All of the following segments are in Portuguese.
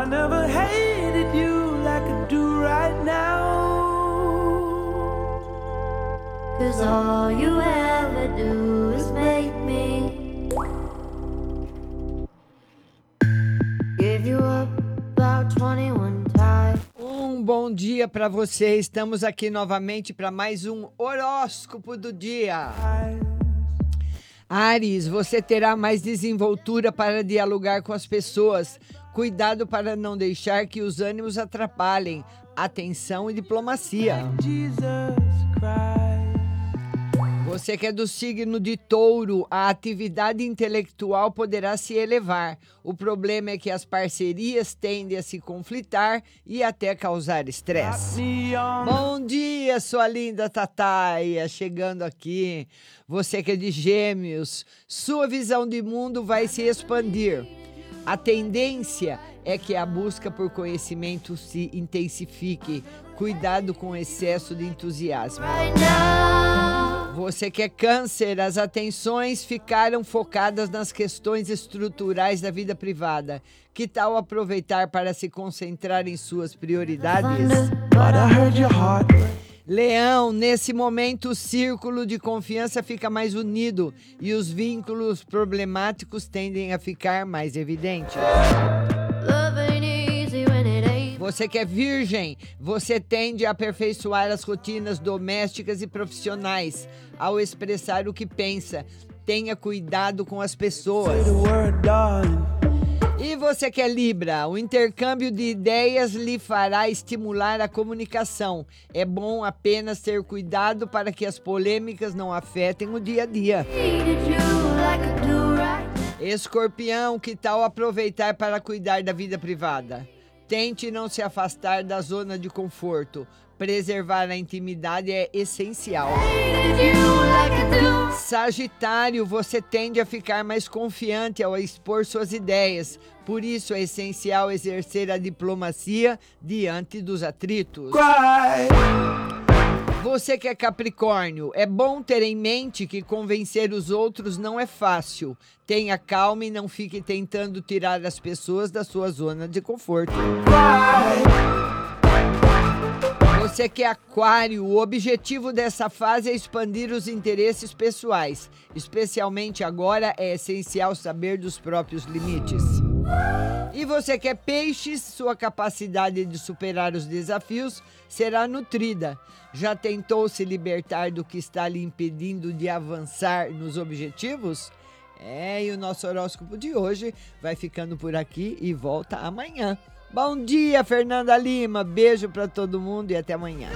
I never hated you like I do right now. Cause all you ever do is make me give you up about 21 times. Um bom dia pra você. Estamos aqui novamente para mais um horóscopo do dia. Ares, você terá mais desenvoltura para dialogar com as pessoas Cuidado para não deixar que os ânimos atrapalhem. Atenção e diplomacia. Você que é do signo de touro, a atividade intelectual poderá se elevar. O problema é que as parcerias tendem a se conflitar e até causar estresse. Bom dia, sua linda Tataia, chegando aqui. Você que é de gêmeos, sua visão de mundo vai se expandir. A tendência é que a busca por conhecimento se intensifique. Cuidado com o excesso de entusiasmo. Você que é câncer, as atenções ficaram focadas nas questões estruturais da vida privada. Que tal aproveitar para se concentrar em suas prioridades? Leão, nesse momento o círculo de confiança fica mais unido e os vínculos problemáticos tendem a ficar mais evidentes. Você que é virgem, você tende a aperfeiçoar as rotinas domésticas e profissionais ao expressar o que pensa. Tenha cuidado com as Say pessoas. the word, darling. E você que é Libra, o intercâmbio de ideias lhe fará estimular a comunicação. É bom apenas ter cuidado para que as polêmicas não afetem o dia a dia. Escorpião, que tal aproveitar para cuidar da vida privada? Tente não se afastar da zona de conforto. Preservar a intimidade é essencial. Sagitário, você tende a ficar mais confiante ao expor suas ideias. Por isso é essencial exercer a diplomacia diante dos atritos. Você que é Capricórnio, é bom ter em mente que convencer os outros não é fácil. Tenha calma e não fique tentando tirar as pessoas da sua zona de conforto. Você que é Aquário, o objetivo dessa fase é expandir os interesses pessoais. Especialmente agora é essencial saber dos próprios limites. E você que é peixes, sua capacidade de superar os desafios será nutrida. Já tentou se libertar do que está lhe impedindo de avançar nos objetivos? É, e o nosso horóscopo de hoje vai ficando por aqui e volta amanhã. Bom dia, Fernanda Lima. Beijo para todo mundo e até amanhã.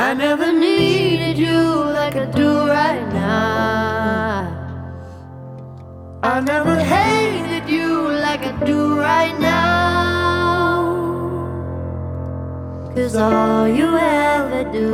I never needed you like I do right now. I never. Hated you like I do right now. Cause all you ever do